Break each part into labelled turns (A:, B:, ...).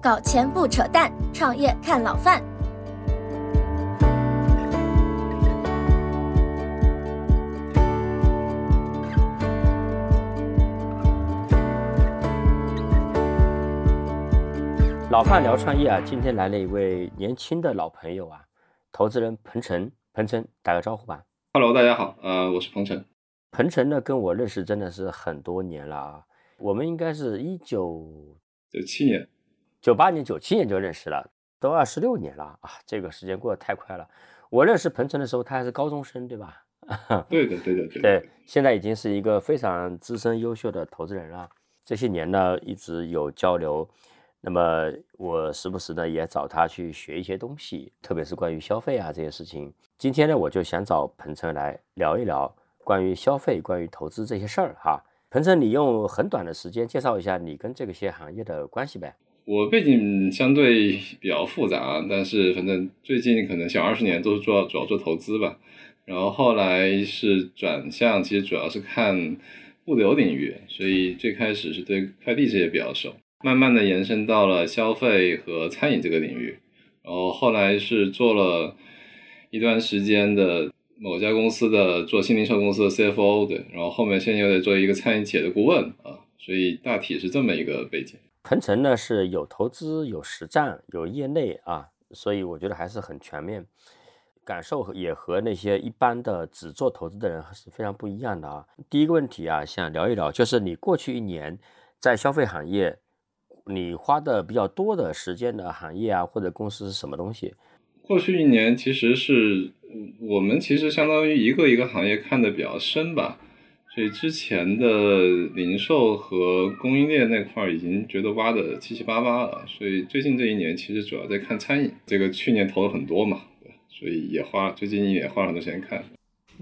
A: 搞钱不扯淡，创业看老范。
B: 老范聊创业啊，今天来了一位年轻的老朋友啊，投资人彭程。彭程，打个招呼吧。
C: Hello，大家好，呃，我是彭程。
B: 彭程呢，跟我认识真的是很多年了啊。我们应该是一九
C: 九七年、
B: 九八年、九七年就认识了，都二十六年了啊！这个时间过得太快了。我认识彭程的时候，他还是高中生，对吧？
C: 对的，对的，对。
B: 对，现在已经是一个非常资深、优秀的投资人了。这些年呢，一直有交流。那么我时不时呢也找他去学一些东西，特别是关于消费啊这些事情。今天呢，我就想找彭程来聊一聊关于消费、关于投资这些事儿哈。彭程，你用很短的时间介绍一下你跟这个些行业的关系呗？
C: 我背景相对比较复杂，但是反正最近可能小二十年都是做主要做投资吧。然后后来是转向，其实主要是看物流领域，所以最开始是对快递这些比较熟。慢慢的延伸到了消费和餐饮这个领域，然后后来是做了一段时间的某家公司的做新零售公司的 CFO 对，然后后面现在又在做一个餐饮企业的顾问啊，所以大体是这么一个背景。
B: 鹏程呢是有投资、有实战、有业内啊，所以我觉得还是很全面，感受也和那些一般的只做投资的人是非常不一样的啊。第一个问题啊，想聊一聊，就是你过去一年在消费行业。你花的比较多的时间的行业啊，或者公司是什么东西？
C: 过去一年其实是我们其实相当于一个一个行业看的比较深吧，所以之前的零售和供应链那块儿已经觉得挖的七七八八了，所以最近这一年其实主要在看餐饮，这个去年投了很多嘛，所以也花最近也花了很多时间看。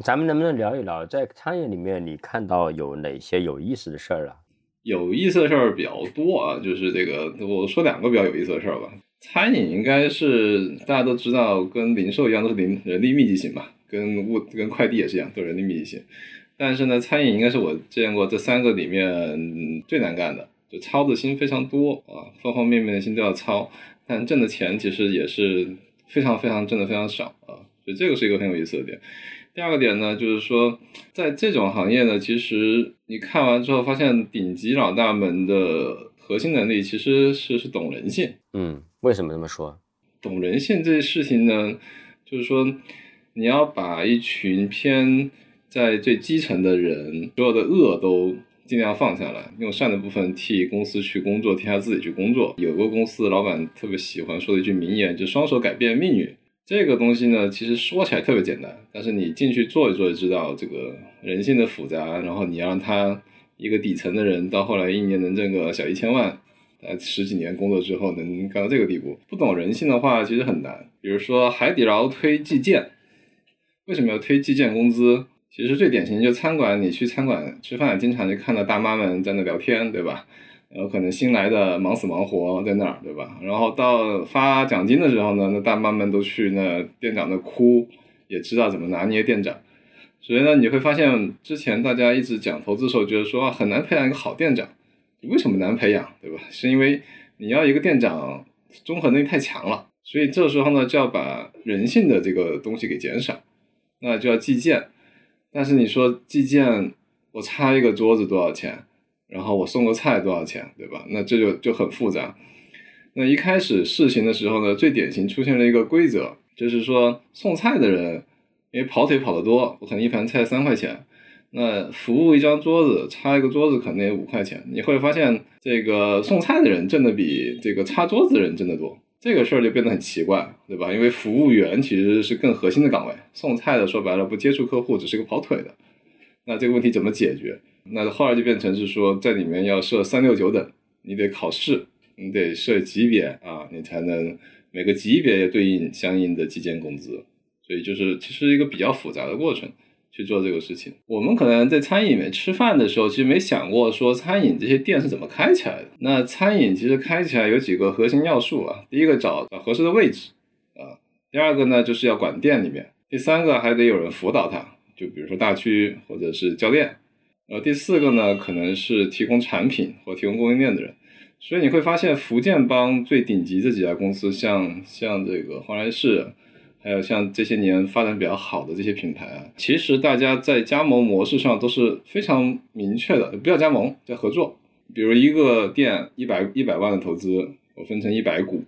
B: 咱们能不能聊一聊在餐饮里面你看到有哪些有意思的事儿啊？
C: 有意思的事儿比较多啊，就是这个，我说两个比较有意思的事儿吧。餐饮应该是大家都知道，跟零售一样都是零人力密集型嘛，跟物跟快递也是一样，都是人力密集型。但是呢，餐饮应该是我见过这三个里面最难干的，就操的心非常多啊，方方面面的心都要操，但挣的钱其实也是非常非常挣的非常少啊，所以这个是一个很有意思的点。第二个点呢，就是说，在这种行业呢，其实你看完之后发现，顶级老大们的核心能力其实是是懂人性。
B: 嗯，为什么这么说？
C: 懂人性这事情呢，就是说，你要把一群偏在最基层的人，所有的恶都尽量放下来，用善的部分替公司去工作，替他自己去工作。有个公司老板特别喜欢说的一句名言，就双手改变命运。这个东西呢，其实说起来特别简单，但是你进去做一做就知道这个人性的复杂。然后你让他一个底层的人到后来一年能挣个小一千万，呃，十几年工作之后能干到这个地步，不懂人性的话其实很难。比如说海底捞推计件，为什么要推计件工资？其实最典型就餐馆，你去餐馆吃饭，经常就看到大妈们在那聊天，对吧？然后可能新来的忙死忙活在那儿，对吧？然后到发奖金的时候呢，那大妈们都去那店长那哭，也知道怎么拿捏店长。所以呢，你会发现之前大家一直讲投资的时候，觉得说很难培养一个好店长。为什么难培养，对吧？是因为你要一个店长综合能力太强了，所以这时候呢就要把人性的这个东西给减少，那就要计件。但是你说计件，我擦一个桌子多少钱？然后我送个菜多少钱，对吧？那这就就很复杂。那一开始试行的时候呢，最典型出现了一个规则，就是说送菜的人因为跑腿跑得多，我可能一盘菜三块钱，那服务一张桌子擦一个桌子可能也五块钱。你会发现这个送菜的人挣的比这个擦桌子的人挣得多，这个事儿就变得很奇怪，对吧？因为服务员其实是更核心的岗位，送菜的说白了不接触客户，只是个跑腿的。那这个问题怎么解决？那后来就变成是说，在里面要设三六九等，你得考试，你得设级别啊，你才能每个级别也对应相应的计件工资。所以就是其实一个比较复杂的过程去做这个事情。我们可能在餐饮里面吃饭的时候，其实没想过说餐饮这些店是怎么开起来的。那餐饮其实开起来有几个核心要素啊，第一个找找合适的位置啊，第二个呢就是要管店里面，第三个还得有人辅导他。就比如说大区或者是教练，呃，第四个呢，可能是提供产品或提供供应链的人。所以你会发现，福建帮最顶级这几家公司，像像这个华莱士，还有像这些年发展比较好的这些品牌啊，其实大家在加盟模式上都是非常明确的，不叫加盟，叫合作。比如一个店一百一百万的投资，我分成一百股。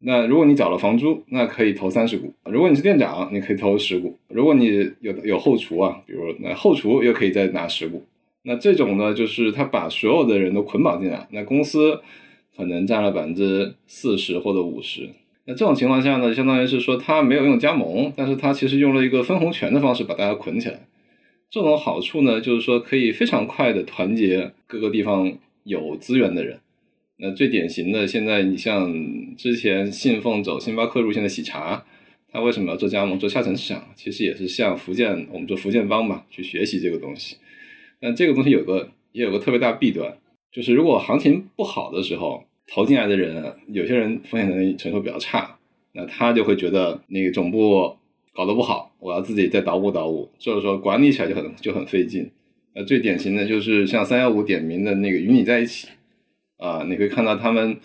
C: 那如果你缴了房租，那可以投三十股；如果你是店长，你可以投十股；如果你有有后厨啊，比如那后厨又可以再拿十股。那这种呢，就是他把所有的人都捆绑进来，那公司可能占了百分之四十或者五十。那这种情况下呢，相当于是说他没有用加盟，但是他其实用了一个分红权的方式把大家捆起来。这种好处呢，就是说可以非常快的团结各个地方有资源的人。那最典型的，现在你像之前信奉走星巴克路线的喜茶，他为什么要做加盟、做下沉市场？其实也是向福建，我们做福建帮嘛，去学习这个东西。但这个东西有个也有个特别大弊端，就是如果行情不好的时候，投进来的人，有些人风险能力承受比较差，那他就会觉得那个总部搞得不好，我要自己再捣鼓捣鼓，所以说管理起来就很就很费劲。呃，最典型的就是像三幺五点名的那个与你在一起。啊，你可以看到他们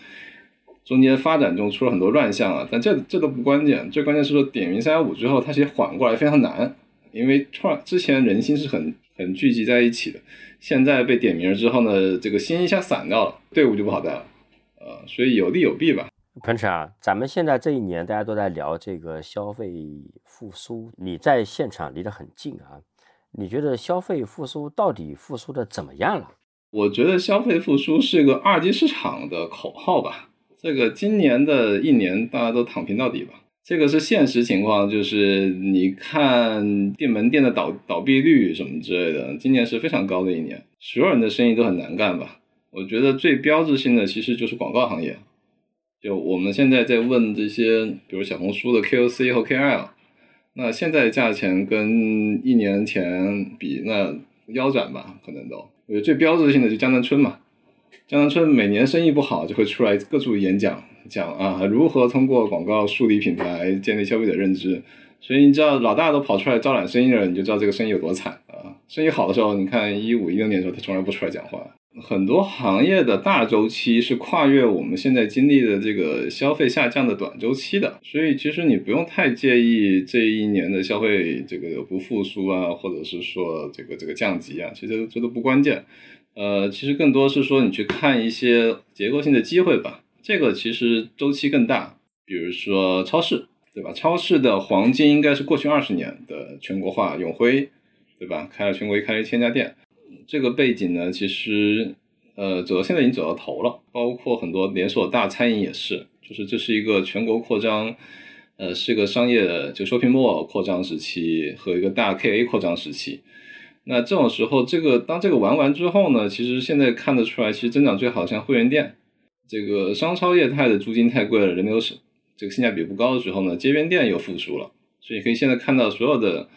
C: 中间发展中出了很多乱象啊，但这这都不关键，最关键是说点名三幺五之后，它其实缓过来非常难，因为突然之前人心是很很聚集在一起的，现在被点名之后呢，这个心一下散掉了，队伍就不好带了，呃，所以有利有弊吧。
B: 彭晨啊，咱们现在这一年大家都在聊这个消费复苏，你在现场离得很近啊，你觉得消费复苏到底复苏的怎么样了？
C: 我觉得消费复苏是个二级市场的口号吧。这个今年的一年大家都躺平到底吧。这个是现实情况，就是你看店门店的倒倒闭率什么之类的，今年是非常高的一年，所有人的生意都很难干吧。我觉得最标志性的其实就是广告行业。就我们现在在问这些，比如小红书的 KOC 和 KOL，那现在价钱跟一年前比，那腰斩吧，可能都。我觉得最标志性的就江南春嘛，江南春每年生意不好就会出来各处演讲，讲啊如何通过广告树立品牌，建立消费者认知。所以你知道老大都跑出来招揽生意了，你就知道这个生意有多惨啊！生意好的时候，你看一五一六年的时候，他从来不出来讲话。很多行业的大周期是跨越我们现在经历的这个消费下降的短周期的，所以其实你不用太介意这一年的消费这个不复苏啊，或者是说这个这个降级啊，其实这都不关键。呃，其实更多是说你去看一些结构性的机会吧，这个其实周期更大。比如说超市，对吧？超市的黄金应该是过去二十年的全国化，永辉，对吧？开了全国一开了一千家店。这个背景呢，其实，呃，走到现在已经走到头了。包括很多连锁大餐饮也是，就是这是一个全国扩张，呃，是一个商业就 shopping mall 扩张时期和一个大 KA 扩张时期。那这种时候，这个当这个玩完之后呢，其实现在看得出来，其实增长最好像会员店，这个商超业态的租金太贵了，人流是这个性价比不高的时候呢，街边店又复苏了。所以可以现在看到所有的。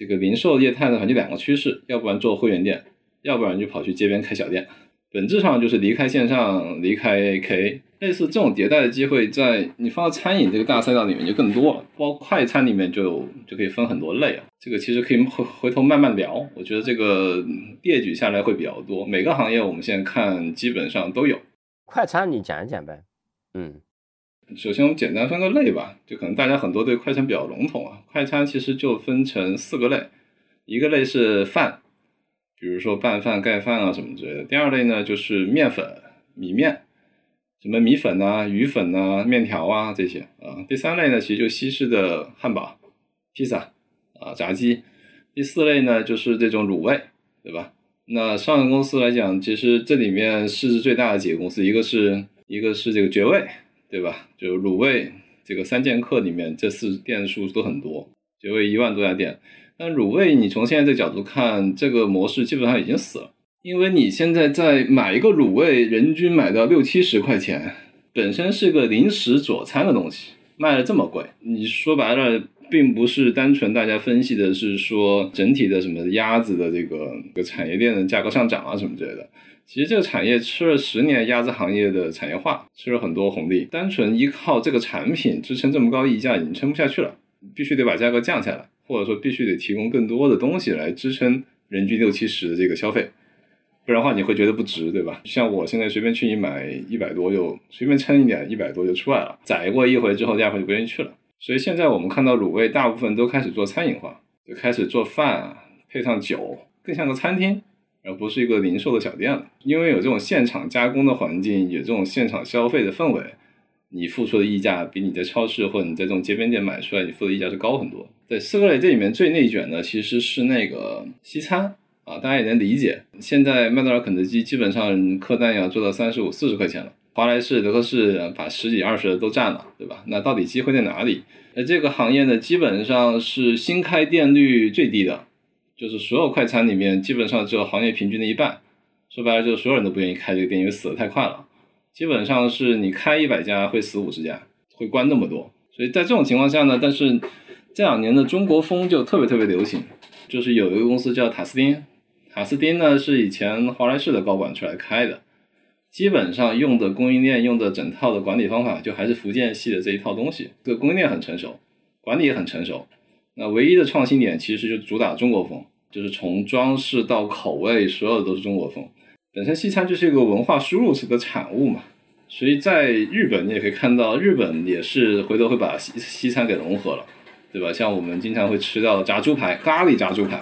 C: 这个零售业态呢，就两个趋势，要不然做会员店，要不然就跑去街边开小店，本质上就是离开线上，离开 KA，。类似这种迭代的机会，在你放到餐饮这个大赛道里面就更多了，包括快餐里面就就可以分很多类啊。这个其实可以回回头慢慢聊，我觉得这个列举下来会比较多。每个行业我们现在看基本上都有。
B: 快餐你讲一讲呗，嗯。
C: 首先，我们简单分个类吧，就可能大家很多对快餐比较笼统啊。快餐其实就分成四个类，一个类是饭，比如说拌饭、盖饭啊什么之类的。第二类呢就是面粉、米面，什么米粉啊、鱼粉啊、面条啊这些啊。第三类呢其实就西式的汉堡、披萨啊、炸鸡。第四类呢就是这种卤味，对吧？那上市公司来讲，其实这里面市值最大的几个公司，一个是一个是这个绝味。对吧？就卤味这个三剑客里面，这四店数都很多，绝味一万多家店。但卤味你从现在这角度看，这个模式基本上已经死了，因为你现在在买一个卤味，人均买到六七十块钱，本身是个零食佐餐的东西，卖的这么贵，你说白了，并不是单纯大家分析的是说整体的什么鸭子的这个个产业链的价格上涨啊什么之类的。其实这个产业吃了十年鸭子行业的产业化，吃了很多红利。单纯依靠这个产品支撑这么高溢价已经撑不下去了，必须得把价格降下来，或者说必须得提供更多的东西来支撑人均六七十的这个消费，不然的话你会觉得不值，对吧？像我现在随便去你买一百多就随便称一点，一百多就出来了，宰过一回之后，第二回就不愿意去了。所以现在我们看到卤味大部分都开始做餐饮化，就开始做饭配上酒，更像个餐厅，而不是一个零售的小店了。因为有这种现场加工的环境，有这种现场消费的氛围，你付出的溢价比你在超市或者你在这种街边店买出来你付的溢价是高很多。对，四个类这里面最内卷的其实是那个西餐啊，大家也能理解。现在麦当劳、肯德基基本上客单要做到三十五、四十块钱了。华莱士、德克士把十几二十的都占了，对吧？那到底机会在哪里？那，这个行业呢，基本上是新开店率最低的，就是所有快餐里面基本上只有行业平均的一半。说白了，就是所有人都不愿意开这个店，因为死的太快了。基本上是你开一百家会死五十家，会关那么多。所以在这种情况下呢，但是这两年的中国风就特别特别流行，就是有一个公司叫塔斯汀，塔斯汀呢是以前华莱士的高管出来开的。基本上用的供应链用的整套的管理方法，就还是福建系的这一套东西。这个供应链很成熟，管理也很成熟。那唯一的创新点其实就主打中国风，就是从装饰到口味，所有的都是中国风。本身西餐就是一个文化输入式的产物嘛，所以在日本你也可以看到，日本也是回头会把西西餐给融合了，对吧？像我们经常会吃到的炸猪排，咖喱炸猪排，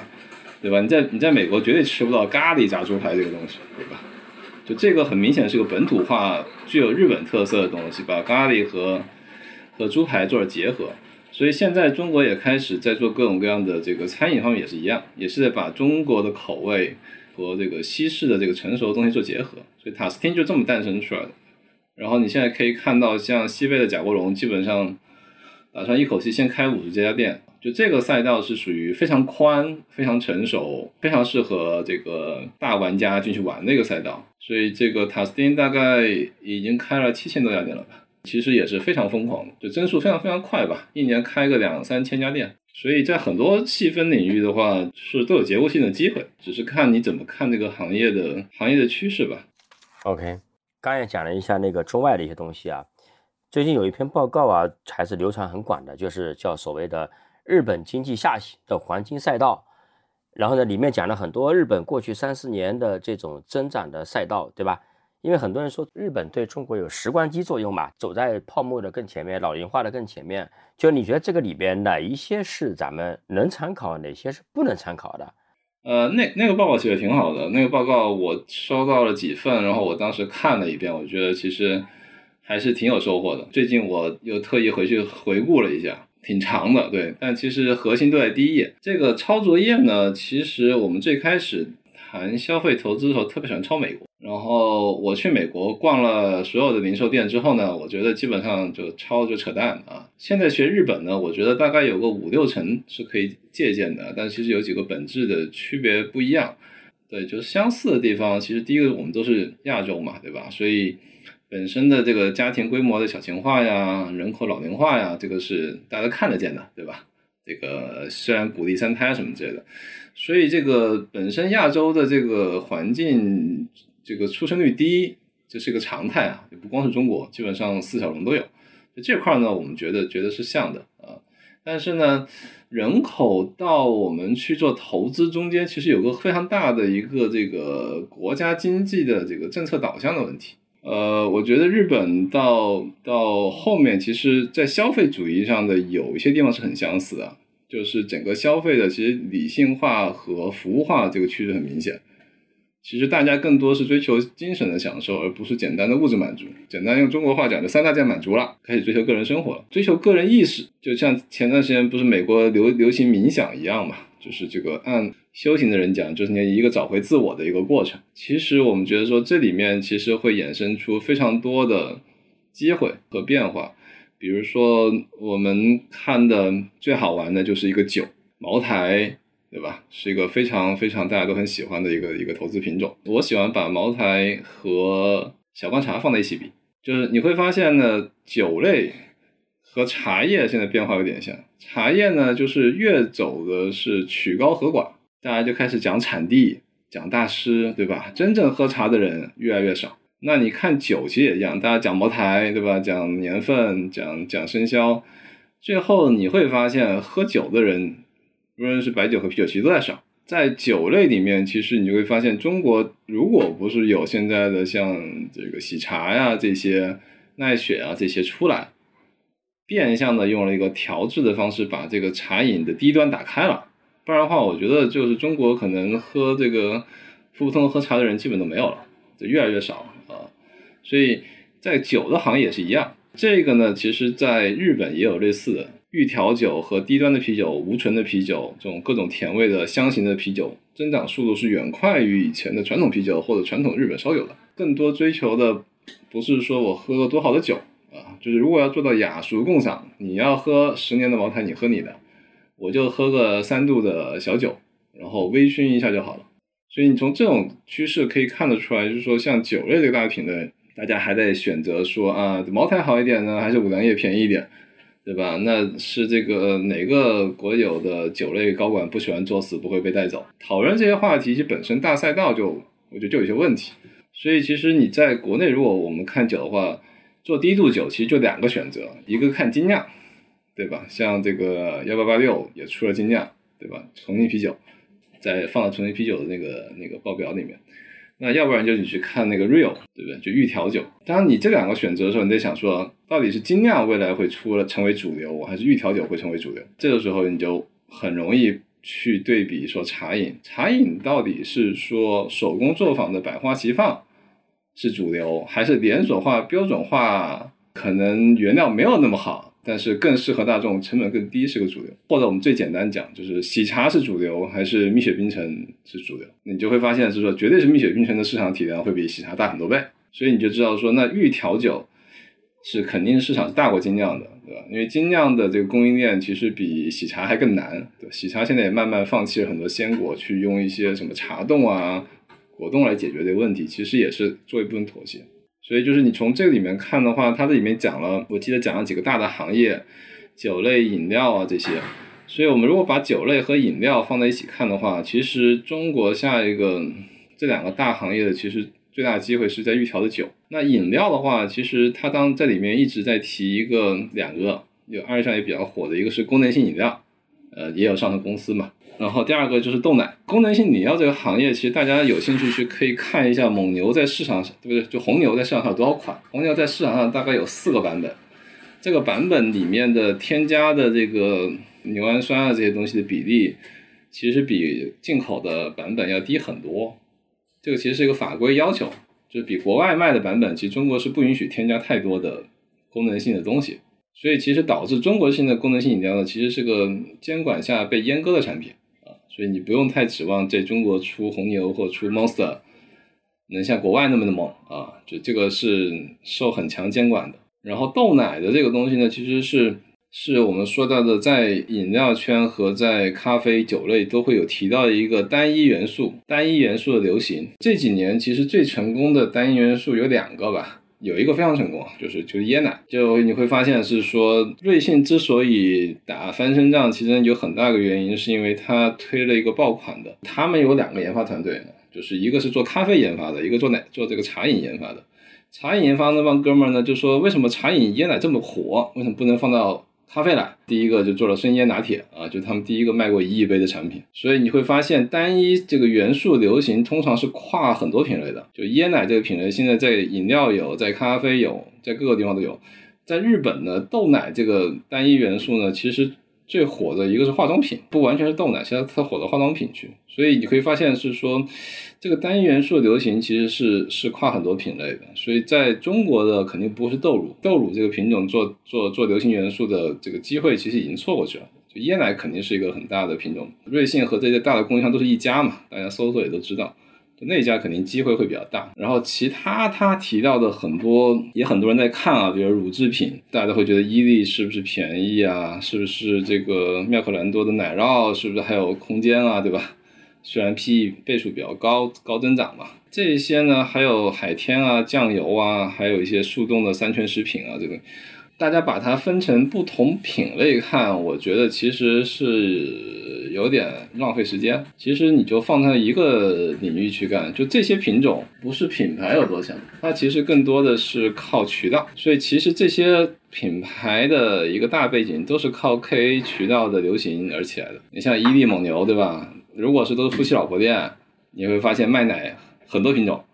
C: 对吧？你在你在美国绝对吃不到咖喱炸猪排这个东西，对吧？就这个很明显是个本土化、具有日本特色的东西，把咖喱和和猪排做了结合。所以现在中国也开始在做各种各样的这个餐饮方面也是一样，也是在把中国的口味和这个西式的这个成熟的东西做结合。所以塔斯汀就这么诞生出来的。然后你现在可以看到，像西贝的贾国荣，基本上打算一口气先开五十家店。就这个赛道是属于非常宽、非常成熟、非常适合这个大玩家进去玩的一个赛道，所以这个塔斯汀大概已经开了七千多家店了吧，其实也是非常疯狂的，就增速非常非常快吧，一年开个两三千家店，所以在很多细分领域的话是都有结构性的机会，只是看你怎么看这个行业的行业的趋势吧。
B: OK，刚也讲了一下那个中外的一些东西啊，最近有一篇报告啊，还是流传很广的，就是叫所谓的。日本经济下行的黄金赛道，然后呢，里面讲了很多日本过去三四年的这种增长的赛道，对吧？因为很多人说日本对中国有时光机作用嘛，走在泡沫的更前面，老龄化的更前面。就你觉得这个里边哪一些是咱们能参考，哪些是不能参考的？
C: 呃，那那个报告写的挺好的，那个报告我收到了几份，然后我当时看了一遍，我觉得其实还是挺有收获的。最近我又特意回去回顾了一下。挺长的，对，但其实核心都在第一页。这个抄作业呢，其实我们最开始谈消费投资的时候，特别喜欢抄美国。然后我去美国逛了所有的零售店之后呢，我觉得基本上就抄就扯淡啊。现在学日本呢，我觉得大概有个五六成是可以借鉴的，但其实有几个本质的区别不一样。对，就是相似的地方，其实第一个我们都是亚洲嘛，对吧？所以。本身的这个家庭规模的小型化呀，人口老龄化呀，这个是大家看得见的，对吧？这个虽然鼓励三胎什么之类的，所以这个本身亚洲的这个环境，这个出生率低，这是一个常态啊，也不光是中国，基本上四小龙都有。这块呢，我们觉得觉得是像的啊，但是呢，人口到我们去做投资中间，其实有个非常大的一个这个国家经济的这个政策导向的问题。呃，我觉得日本到到后面，其实，在消费主义上的有一些地方是很相似的，就是整个消费的其实理性化和服务化这个趋势很明显。其实大家更多是追求精神的享受，而不是简单的物质满足。简单用中国话讲，就三大件满足了，开始追求个人生活，追求个人意识。就像前段时间不是美国流流行冥想一样嘛，就是这个按。修行的人讲，就是你一个找回自我的一个过程。其实我们觉得说，这里面其实会衍生出非常多的机会和变化。比如说，我们看的最好玩的就是一个酒，茅台，对吧？是一个非常非常大家都很喜欢的一个一个投资品种。我喜欢把茅台和小罐茶放在一起比，就是你会发现呢，酒类和茶叶现在变化有点像。茶叶呢，就是越走的是曲高和寡。大家就开始讲产地，讲大师，对吧？真正喝茶的人越来越少。那你看酒其实也一样，大家讲茅台，对吧？讲年份，讲讲生肖，最后你会发现喝酒的人，无论是白酒和啤酒，其实都在少。在酒类里面，其实你就会发现，中国如果不是有现在的像这个喜茶呀这些奈雪啊这些出来，变相的用了一个调制的方式把这个茶饮的低端打开了，不然的话，我觉得就是中国可能喝这个普普通通喝茶的人基本都没有了，就越来越少了。所以在酒的行业也是一样，这个呢，其实在日本也有类似的。预调酒和低端的啤酒、无醇的啤酒，这种各种甜味的香型的啤酒，增长速度是远快于以前的传统啤酒或者传统日本烧酒的。更多追求的不是说我喝了多好的酒啊，就是如果要做到雅俗共赏，你要喝十年的茅台，你喝你的，我就喝个三度的小酒，然后微醺一下就好了。所以你从这种趋势可以看得出来，就是说像酒类这个大品类，大家还在选择说啊，茅台好一点呢，还是五粮液便宜一点？对吧？那是这个哪个国有的酒类高管不喜欢作死，不会被带走？讨论这些话题，其实本身大赛道就我觉得就有些问题。所以其实你在国内，如果我们看酒的话，做低度酒其实就两个选择，一个看精酿，对吧？像这个幺八八六也出了精酿，对吧？重庆啤酒在放到重庆啤酒的那个那个报表里面。那要不然就你去看那个 real，对不对？就预调酒。当你这两个选择的时候，你得想说，到底是精酿未来会出了成为主流，还是预调酒会成为主流？这个时候你就很容易去对比说茶饮，茶饮到底是说手工作坊的百花齐放是主流，还是连锁化标准化可能原料没有那么好？但是更适合大众，成本更低是个主流，或者我们最简单讲，就是喜茶是主流还是蜜雪冰城是主流？你就会发现是说，绝对是蜜雪冰城的市场体量会比喜茶大很多倍，所以你就知道说，那预调酒是肯定市场是大过精酿的，对吧？因为精酿的这个供应链其实比喜茶还更难，对喜茶现在也慢慢放弃了很多鲜果，去用一些什么茶冻啊、果冻来解决这个问题，其实也是做一部分妥协。所以就是你从这个里面看的话，它这里面讲了，我记得讲了几个大的行业，酒类、饮料啊这些。所以我们如果把酒类和饮料放在一起看的话，其实中国下一个这两个大行业的其实最大的机会是在预调的酒。那饮料的话，其实它当在里面一直在提一个两个，有二上也比较火的一个是功能性饮料，呃，也有上市公司嘛。然后第二个就是豆奶，功能性饮料这个行业，其实大家有兴趣去可以看一下蒙牛在市场上，对不对？就红牛在市场上有多少款？红牛在市场上大概有四个版本，这个版本里面的添加的这个牛氨酸啊这些东西的比例，其实比进口的版本要低很多。这个其实是一个法规要求，就是比国外卖的版本，其实中国是不允许添加太多的功能性的东西，所以其实导致中国性的功能性饮料呢，其实是个监管下被阉割的产品。所以你不用太指望在中国出红牛或出 Monster 能像国外那么的猛啊，就这个是受很强监管的。然后豆奶的这个东西呢，其实是是我们说到的，在饮料圈和在咖啡酒类都会有提到的一个单一元素，单一元素的流行。这几年其实最成功的单一元素有两个吧。有一个非常成功，就是就是椰奶，就你会发现是说，瑞幸之所以打翻身仗，其实有很大个原因，是因为它推了一个爆款的。他们有两个研发团队，就是一个是做咖啡研发的，一个做奶做这个茶饮研发的。茶饮研发那帮哥们儿呢，就说为什么茶饮椰奶这么火，为什么不能放到？咖啡奶第一个就做了生椰拿铁啊，就他们第一个卖过一亿杯的产品。所以你会发现，单一这个元素流行通常是跨很多品类的。就椰奶这个品类，现在在饮料有，在咖啡有，在各个地方都有。在日本呢，豆奶这个单一元素呢，其实。最火的一个是化妆品，不完全是豆奶，现在它火到化妆品去，所以你可以发现是说，这个单一元素的流行其实是是跨很多品类的，所以在中国的肯定不是豆乳，豆乳这个品种做做做流行元素的这个机会其实已经错过去了，就椰奶肯定是一个很大的品种，瑞幸和这些大的供应商都是一家嘛，大家搜索也都知道。那家肯定机会会比较大，然后其他他提到的很多也很多人在看啊，比如乳制品，大家都会觉得伊利是不是便宜啊？是不是这个妙可蓝多的奶酪是不是还有空间啊？对吧？虽然 PE 倍数比较高，高增长嘛，这些呢还有海天啊、酱油啊，还有一些速冻的三全食品啊，这个。大家把它分成不同品类看，我觉得其实是有点浪费时间。其实你就放在一个领域去干，就这些品种不是品牌有多强，它其实更多的是靠渠道。所以其实这些品牌的一个大背景都是靠 KA 渠道的流行而起来的。你像伊利、蒙牛，对吧？如果是都是夫妻老婆店，你会发现卖奶很多品种，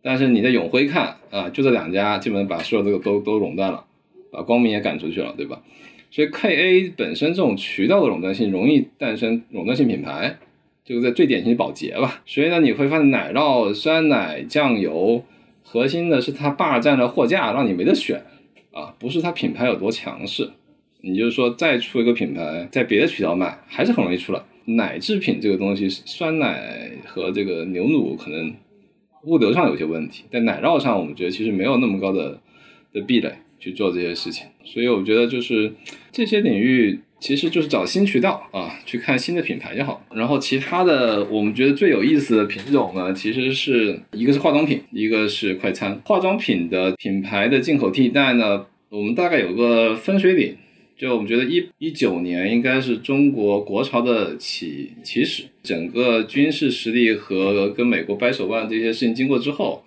C: 但是你在永辉看啊，就这两家，基本上把所有这个都都垄断了，把光明也赶出去了，对吧？所以 KA 本身这种渠道的垄断性容易诞生垄断性品牌，这个在最典型的宝洁吧。所以呢，你会发现奶酪、酸奶、酱油，核心的是它霸占了货架，让你没得选啊，不是它品牌有多强势。你就是说再出一个品牌，在别的渠道卖，还是很容易出来。奶制品这个东西，酸奶和这个牛乳可能物流上有些问题，在奶酪上，我们觉得其实没有那么高的的壁垒去做这些事情。所以我觉得就是这些领域，其实就是找新渠道啊，去看新的品牌就好。然后其他的，我们觉得最有意思的品种呢，其实是一个是化妆品，一个是快餐。化妆品的品牌的进口替代呢，我们大概有个分水岭。就我们觉得一一九年应该是中国国潮的起起始，整个军事实力和跟美国掰手腕这些事情经过之后，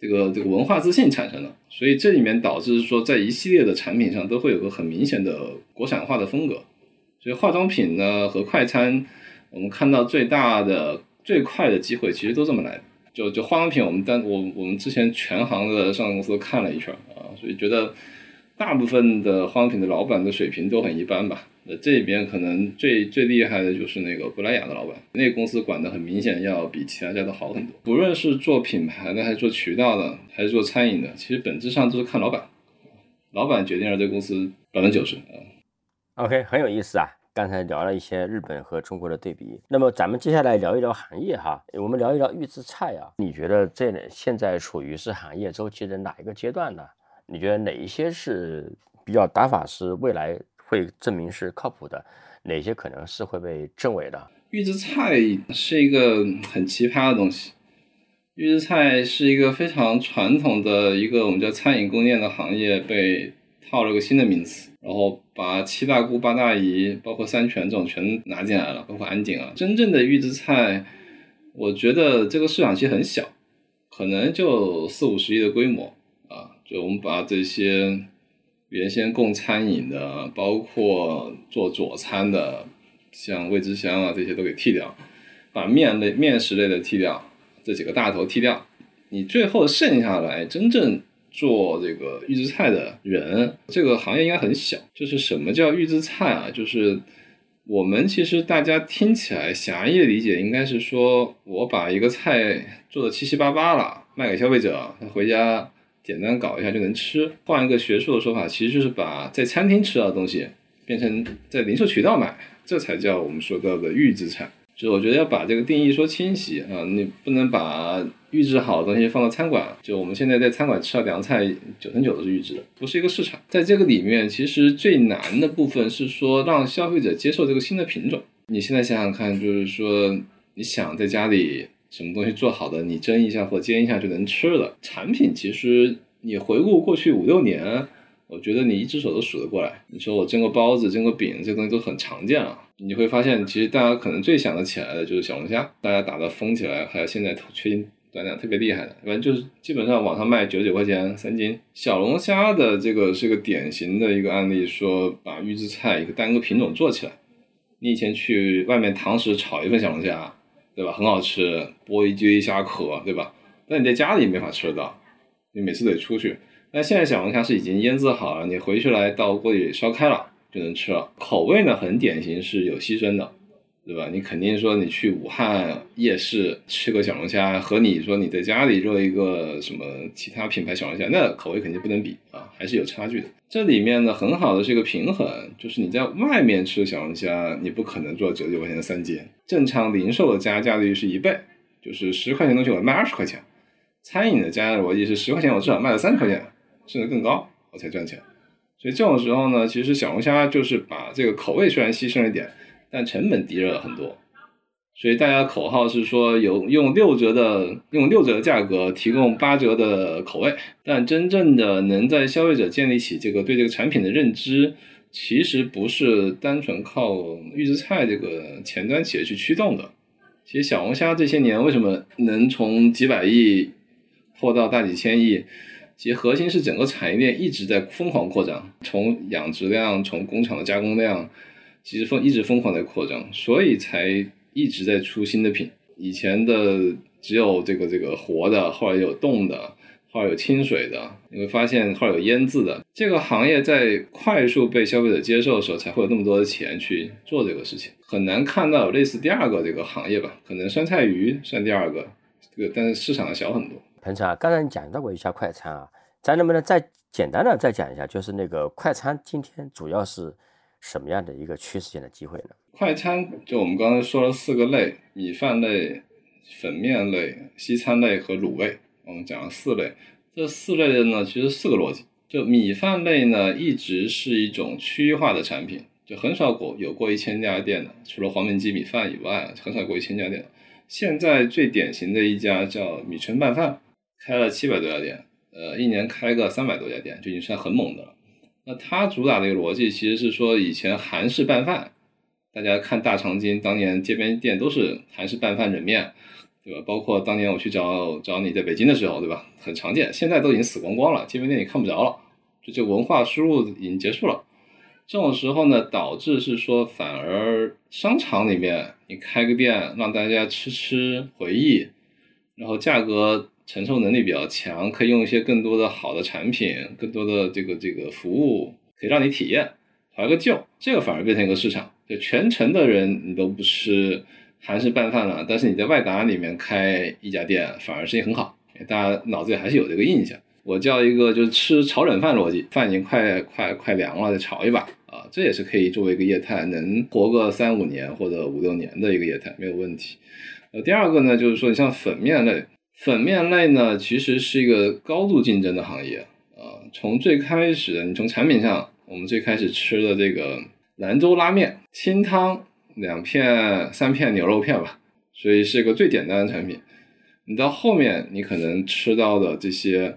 C: 这个这个文化自信产生的，所以这里面导致说在一系列的产品上都会有个很明显的国产化的风格。所以化妆品呢和快餐，我们看到最大的最快的机会其实都这么来的。就就化妆品，我们单我我们之前全行的上市公司看了一圈啊，所以觉得。大部分的化妆品的老板的水平都很一般吧？那这里边可能最最厉害的就是那个珀莱雅的老板，那个公司管的很明显要比其他家都好很多。不论是做品牌的，还是做渠道的，还是做餐饮的，其实本质上都是看老板，老板决定了这公司百分之九十。
B: OK，很有意思啊！刚才聊了一些日本和中国的对比，那么咱们接下来聊一聊行业哈，我们聊一聊预制菜啊，你觉得这现在处于是行业周期的哪一个阶段呢？你觉得哪一些是比较打法是未来会证明是靠谱的？哪些可能是会被证伪的？
C: 预制菜是一个很奇葩的东西。预制菜是一个非常传统的一个我们叫餐饮供应链的行业，被套了个新的名词，然后把七大姑八大姨，包括三全这种全拿进来了，包括安井啊。真正的预制菜，我觉得这个市场其实很小，可能就四五十亿的规模。就我们把这些原先供餐饮的，包括做佐餐的，像味之香啊这些都给剔掉，把面类、面食类的剔掉，这几个大头剔掉，你最后剩下来真正做这个预制菜的人，这个行业应该很小。就是什么叫预制菜啊？就是我们其实大家听起来狭义的理解应该是说，我把一个菜做的七七八八了，卖给消费者，他回家。简单搞一下就能吃，换一个学术的说法，其实就是把在餐厅吃到的东西变成在零售渠道买，这才叫我们说到的预制菜。就我觉得要把这个定义说清晰啊，你不能把预制好的东西放到餐馆。就我们现在在餐馆吃到凉菜，九成九都是预制的，不是一个市场。在这个里面，其实最难的部分是说让消费者接受这个新的品种。你现在想想看，就是说你想在家里。什么东西做好的，你蒸一下或煎一下就能吃了。产品其实你回顾过去五六年，我觉得你一只手都数得过来。你说我蒸个包子、蒸个饼，这东西都很常见了。你会发现，其实大家可能最想得起来的就是小龙虾，大家打的疯起来，还有现在缺斤短两特别厉害的，反正就是基本上网上卖九十九块钱三斤小龙虾的这个是个典型的一个案例，说把预制菜一个单个品种做起来。你以前去外面堂食炒一份小龙虾。对吧？很好吃，剥一堆虾壳，对吧？但你在家里没法吃得到，你每次得出去。但现在小龙虾是已经腌制好了，你回去来到锅里烧开了就能吃了。口味呢，很典型是有牺牲的。对吧？你肯定说你去武汉夜市吃个小龙虾，和你说你在家里做一个什么其他品牌小龙虾，那口味肯定不能比啊，还是有差距的。这里面呢，很好的是一个平衡，就是你在外面吃小龙虾，你不可能做九十九块钱的三斤，正常零售的加价率是一倍，就是十块钱东西我卖二十块钱，餐饮的加价逻辑是十块钱我至少卖了三十块钱，甚至更高我才赚钱。所以这种时候呢，其实小龙虾就是把这个口味虽然牺牲了一点。但成本低了很多，所以大家口号是说有用六折的用六折的价格提供八折的口味，但真正的能在消费者建立起这个对这个产品的认知，其实不是单纯靠预制菜这个前端企业去驱动的。其实小龙虾这些年为什么能从几百亿破到大几千亿？其实核心是整个产业链一直在疯狂扩张，从养殖量，从工厂的加工量。其实疯一直疯狂在扩张，所以才一直在出新的品。以前的只有这个这个活的，后来有冻的，后来有清水的，你会发现后来有腌制的。这个行业在快速被消费者接受的时候，才会有那么多的钱去做这个事情。很难看到有类似第二个这个行业吧？可能酸菜鱼算第二个，这个但是市场小很多。
B: 彭程啊，刚才你讲到过一下快餐啊，咱能不能再简单的再讲一下，就是那个快餐今天主要是什么样的一个趋势性的机会呢？
C: 快餐就我们刚才说了四个类：米饭类、粉面类、西餐类和卤味。我们讲了四类，这四类的呢，其实四个逻辑。就米饭类呢，一直是一种区域化的产品，就很少过有过一千家店的，除了黄焖鸡米饭以外，很少过一千家店。现在最典型的一家叫米春拌饭。开了七百多家店，呃，一年开个三百多家店，就已经算很猛的了。那它主打的一个逻辑，其实是说以前韩式拌饭，大家看大长今当年街边店都是韩式拌饭冷面，对吧？包括当年我去找找你在北京的时候，对吧？很常见，现在都已经死光光了，街边店也看不着了，就这文化输入已经结束了。这种时候呢，导致是说反而商场里面你开个店，让大家吃吃回忆，然后价格。承受能力比较强，可以用一些更多的好的产品，更多的这个这个服务，可以让你体验怀个旧，这个反而变成一个市场。就全城的人你都不吃韩式拌饭了，但是你在外达里面开一家店，反而生意很好，大家脑子里还是有这个印象。我叫一个就是吃炒冷饭逻辑，饭已经快快快凉了，再炒一把啊，这也是可以作为一个业态，能活个三五年或者五六年的一个业态没有问题。呃，第二个呢，就是说你像粉面类。粉面类呢，其实是一个高度竞争的行业啊。从最开始的，你从产品上，我们最开始吃的这个兰州拉面，清汤两片、三片牛肉片吧，所以是一个最简单的产品。你到后面，你可能吃到的这些，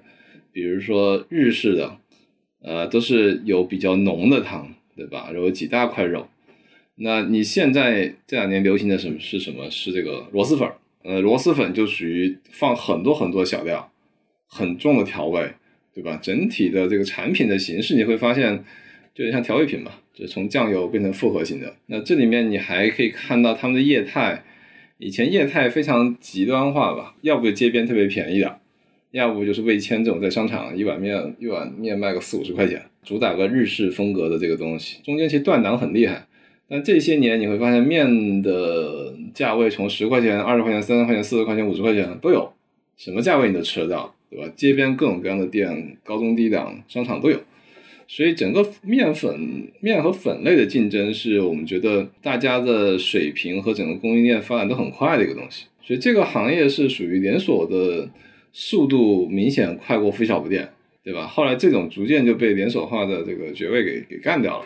C: 比如说日式的，呃，都是有比较浓的汤，对吧？有几大块肉。那你现在这两年流行的什么是什么？是这个螺蛳粉儿。呃，螺蛳粉就属于放很多很多小料，很重的调味，对吧？整体的这个产品的形式，你会发现，就像调味品嘛，就是从酱油变成复合型的。那这里面你还可以看到他们的业态，以前业态非常极端化吧，要不就街边特别便宜的，要不就是味千这种在商场一碗面一碗面卖个四五十块钱，主打个日式风格的这个东西，中间其实断档很厉害。但这些年你会发现面的价位从十块钱、二十块钱、三十块钱、四十块钱、五十块钱都有，什么价位你都吃得到，对吧？街边各种各样的店，高中低档商场都有，所以整个面粉面和粉类的竞争是我们觉得大家的水平和整个供应链发展都很快的一个东西，所以这个行业是属于连锁的速度明显快过非小不店，对吧？后来这种逐渐就被连锁化的这个爵位给给干掉了。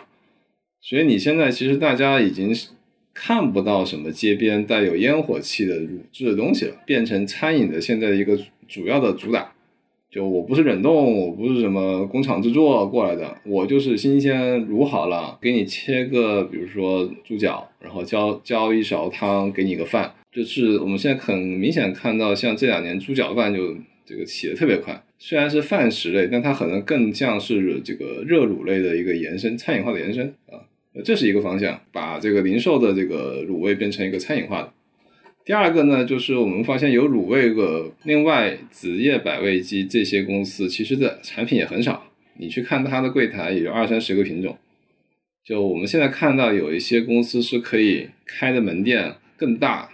C: 所以你现在其实大家已经是看不到什么街边带有烟火气的乳制的东西了，变成餐饮的现在一个主要的主打。就我不是冷冻，我不是什么工厂制作过来的，我就是新鲜卤好了，给你切个比如说猪脚，然后浇浇一勺汤，给你个饭。就是我们现在很明显看到，像这两年猪脚饭就这个起的特别快，虽然是饭食类，但它可能更像是这个热卤类的一个延伸，餐饮化的延伸啊。这是一个方向，把这个零售的这个卤味变成一个餐饮化的。第二个呢，就是我们发现有卤味的，另外子叶百味鸡这些公司其实的产品也很少，你去看它的柜台也就二三十个品种。就我们现在看到有一些公司是可以开的门店更大，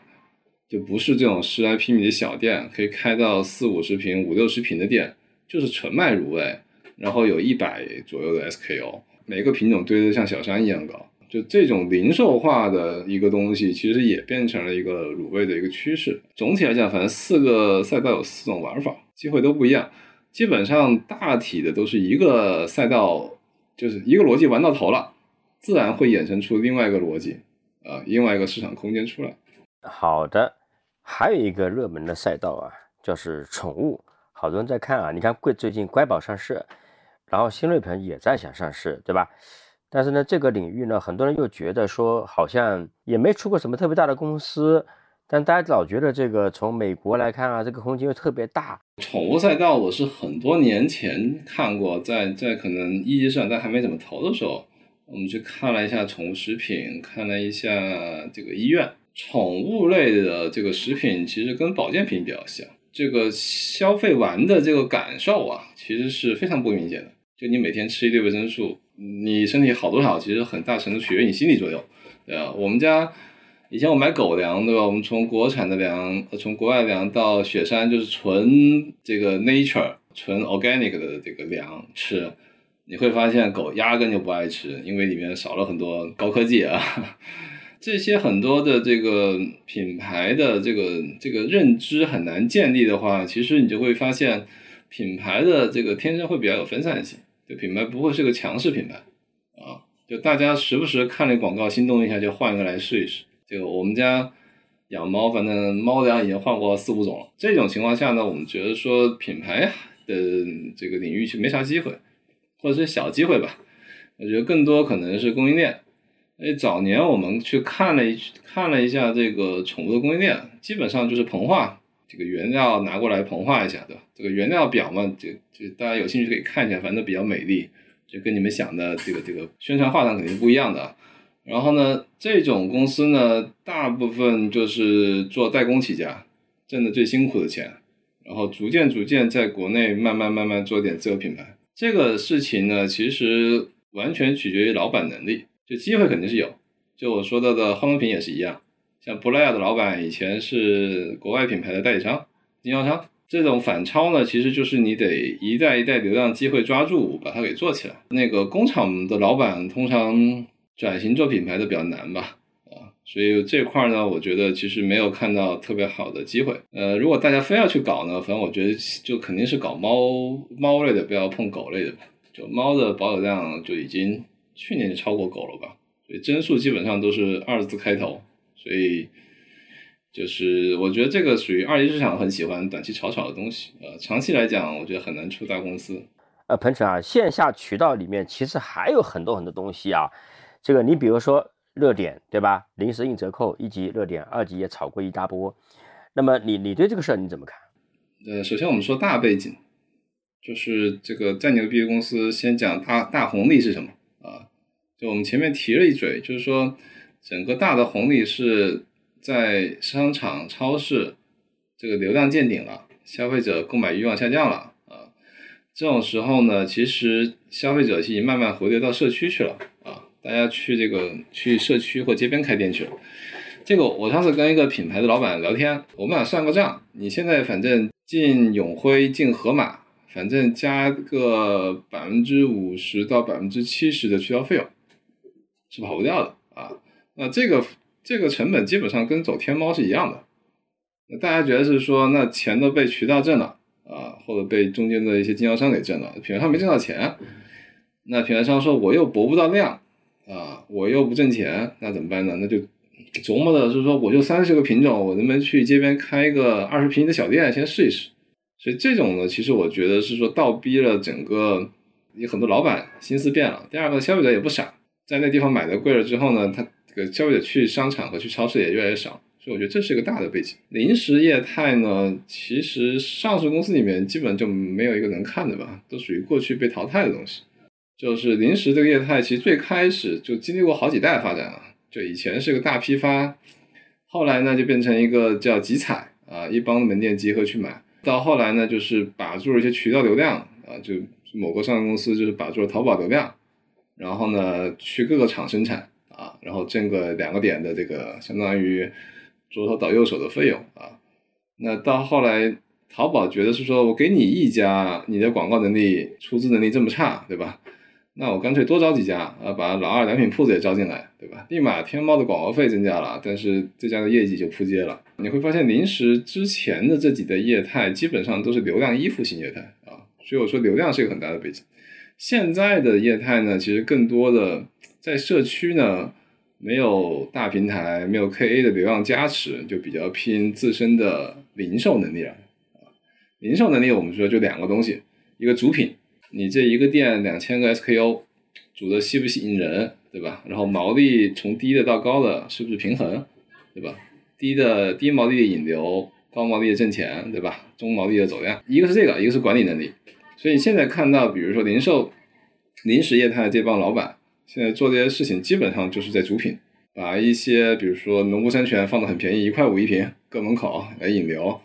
C: 就不是这种十来平米的小店，可以开到四五十平、五六十平的店，就是纯卖卤味，然后有一百左右的 SKU。每个品种堆得像小山一样高，就这种零售化的一个东西，其实也变成了一个卤味的一个趋势。总体来讲，反正四个赛道有四种玩法，机会都不一样。基本上大体的都是一个赛道，就是一个逻辑玩到头了，自然会衍生出另外一个逻辑，啊，另外一个市场空间出来。
B: 好的，还有一个热门的赛道啊，就是宠物，好多人在看啊。你看贵最近乖宝上市。然后新瑞盆也在想上市，对吧？但是呢，这个领域呢，很多人又觉得说好像也没出过什么特别大的公司，但大家老觉得这个从美国来看啊，这个空间又特别大。
C: 宠物赛道我是很多年前看过，在在可能一级市场但还没怎么投的时候，我们去看了一下宠物食品，看了一下这个医院。宠物类的这个食品其实跟保健品比较像，这个消费完的这个感受啊，其实是非常不明显的。就你每天吃一堆维生素，你身体好多少，其实很大程度取决于你心理作用。对啊，我们家以前我买狗粮，对吧？我们从国产的粮，从国外粮到雪山，就是纯这个 nature、纯 organic 的这个粮吃，你会发现狗压根就不爱吃，因为里面少了很多高科技啊。这些很多的这个品牌的这个这个认知很难建立的话，其实你就会发现品牌的这个天生会比较有分散性。这品牌不会是个强势品牌啊，就大家时不时看那广告心动一下就换一个来试一试。就我们家养猫，反正猫粮已经换过四五种了。这种情况下呢，我们觉得说品牌的这个领域其实没啥机会，或者是小机会吧。我觉得更多可能是供应链。哎，早年我们去看了一看了一下这个宠物的供应链，基本上就是膨化。这个原料拿过来膨化一下，对吧？这个原料表嘛，就就大家有兴趣可以看一下，反正都比较美丽，就跟你们想的这个这个宣传画上肯定是不一样的。然后呢，这种公司呢，大部分就是做代工起家，挣的最辛苦的钱，然后逐渐逐渐在国内慢慢慢慢做点自有品牌。这个事情呢，其实完全取决于老板能力，就机会肯定是有。就我说到的化妆品也是一样。像布莱雅的老板以前是国外品牌的代理商、经销商，这种反超呢，其实就是你得一代一代流量机会抓住，把它给做起来。那个工厂的老板通常转型做品牌的比较难吧，啊，所以这块呢，我觉得其实没有看到特别好的机会。呃，如果大家非要去搞呢，反正我觉得就肯定是搞猫猫类的，不要碰狗类的。就猫的保有量就已经去年就超过狗了吧，所以增速基本上都是二字开头。所以，就是我觉得这个属于二级市场很喜欢短期炒炒的东西，呃，长期来讲，我觉得很难出大公司。
B: 呃，彭程啊，线下渠道里面其实还有很多很多东西啊，这个你比如说热点，对吧？临时硬折扣，一级热点，二级也炒过一大波。那么你你对这个事儿你怎么看？
C: 呃，首先我们说大背景，就是这个再牛逼的公司，先讲大大红利是什么啊？就我们前面提了一嘴，就是说。整个大的红利是在商场、超市，这个流量见顶了，消费者购买欲望下降了啊。这种时候呢，其实消费者已经慢慢回流到社区去了啊。大家去这个去社区或街边开店去了。这个我上次跟一个品牌的老板聊天，我们俩算个账，你现在反正进永辉、进盒马，反正加个百分之五十到百分之七十的渠道费用，是跑不掉的啊。那这个这个成本基本上跟走天猫是一样的，那大家觉得是说，那钱都被渠道挣了啊，或者被中间的一些经销商给挣了，品牌商没挣到钱，那品牌商说我又博不到量啊，我又不挣钱，那怎么办呢？那就琢磨的是说，我就三十个品种，我能不能去街边开一个二十平米的小店先试一试？所以这种呢，其实我觉得是说倒逼了整个有很多老板心思变了。第二个，消费者也不傻，在那地方买的贵了之后呢，他。这个消费者去商场和去超市也越来越少，所以我觉得这是一个大的背景。零食业态呢，其实上市公司里面基本就没有一个能看的吧，都属于过去被淘汰的东西。就是零食这个业态，其实最开始就经历过好几代发展了。就以前是个大批发，后来呢就变成一个叫集采啊，一帮门店集合去买。到后来呢，就是把住了一些渠道流量啊，就某个上市公司就是把住了淘宝流量，然后呢去各个厂生产。啊，然后挣个两个点的这个相当于左手倒右手的费用啊，那到后来淘宝觉得是说我给你一家，你的广告能力、出资能力这么差，对吧？那我干脆多招几家啊，把老二良品铺子也招进来，对吧？立马天猫的广告费增加了，但是这家的业绩就扑街了。你会发现，零食之前的这几个业态基本上都是流量依附型业态啊，所以我说流量是一个很大的背景。现在的业态呢，其实更多的。在社区呢，没有大平台，没有 KA 的流量加持，就比较拼自身的零售能力了。啊，零售能力我们说就两个东西，一个主品，你这一个店两千个 SKU，主的吸不吸引人，对吧？然后毛利从低的到高的是不是平衡，对吧？低的低毛利的引流，高毛利的挣钱，对吧？中毛利的走量，一个是这个，一个是管理能力。所以现在看到，比如说零售、零食业态的这帮老板。现在做这些事情基本上就是在主品把一些比如说农夫山泉放的很便宜，一块五一瓶，搁门口来引流，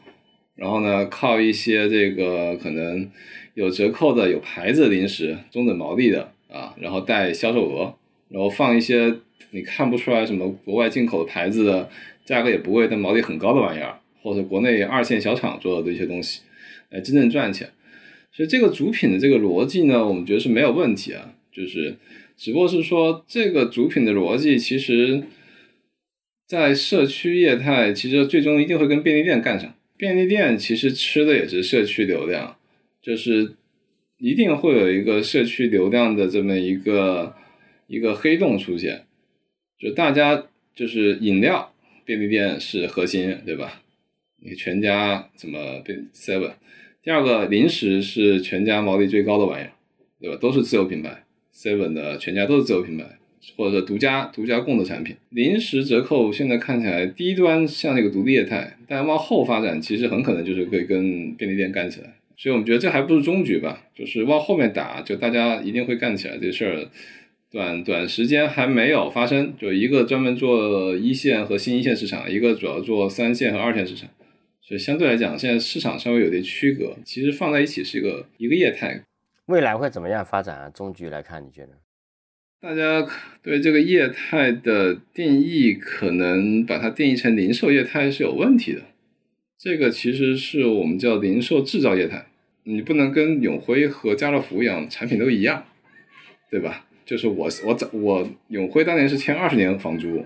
C: 然后呢，靠一些这个可能有折扣的、有牌子的零食，中等毛利的啊，然后带销售额，然后放一些你看不出来什么国外进口的牌子的，价格也不贵但毛利很高的玩意儿，或者国内二线小厂做的一些东西，来真正赚钱。所以这个主品的这个逻辑呢，我们觉得是没有问题啊，就是。只不过是说，这个主品的逻辑，其实，在社区业态，其实最终一定会跟便利店干上。便利店其实吃的也是社区流量，就是一定会有一个社区流量的这么一个一个黑洞出现。就大家就是饮料，便利店是核心，对吧？你全家怎么便 seven？第二个零食是全家毛利最高的玩意儿，对吧？都是自有品牌。Seven 的全家都是自有品牌，或者独家独家供的产品。临时折扣现在看起来低端像那个独立业态，但往后发展其实很可能就是可以跟便利店干起来。所以我们觉得这还不是终局吧，就是往后面打，就大家一定会干起来这事儿。短短时间还没有发生，就一个专门做一线和新一线市场，一个主要做三线和二线市场。所以相对来讲，现在市场稍微有点区隔，其实放在一起是一个一个业态。
B: 未来会怎么样发展啊？中局来看，你觉得？
C: 大家对这个业态的定义，可能把它定义成零售业态是有问题的。这个其实是我们叫零售制造业态，你不能跟永辉和家乐福一样，产品都一样，对吧？就是我我我永辉当年是签二十年的房租，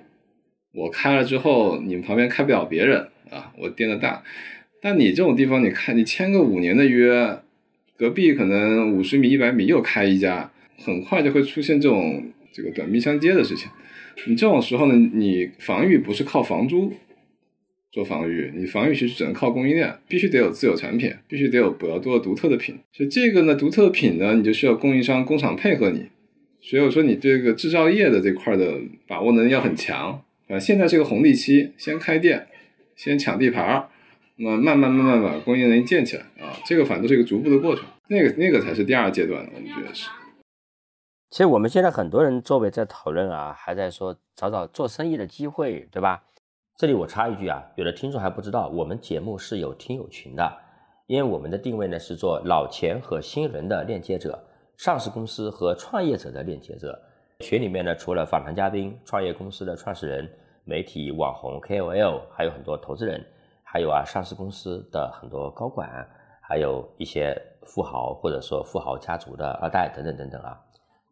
C: 我开了之后，你们旁边开不了别人啊，我店的大。但你这种地方，你看你签个五年的约。隔壁可能五十米、一百米又开一家，很快就会出现这种这个短兵相接的事情。你这种时候呢，你防御不是靠房租做防御，你防御其实只能靠供应链，必须得有自有产品，必须得有比较多独特的品。所以这个呢，独特的品呢，你就需要供应商、工厂配合你。所以我说你这个制造业的这块的把握能力要很强啊。现在是个红利期，先开店，先抢地盘儿。那慢慢慢慢把供应链建起来啊，这个反正是一个逐步的过程，那个那个才是第二阶段，我们觉得是。
B: 其实我们现在很多人周围在讨论啊，还在说找找做生意的机会，对吧？这里我插一句啊，有的听众还不知道，我们节目是有听友群的，因为我们的定位呢是做老钱和新人的链接者，上市公司和创业者的链接者。群里面呢，除了访谈嘉宾、创业公司的创始人、媒体、网红、KOL，还有很多投资人。还有啊，上市公司的很多高管，还有一些富豪或者说富豪家族的二代等等等等啊。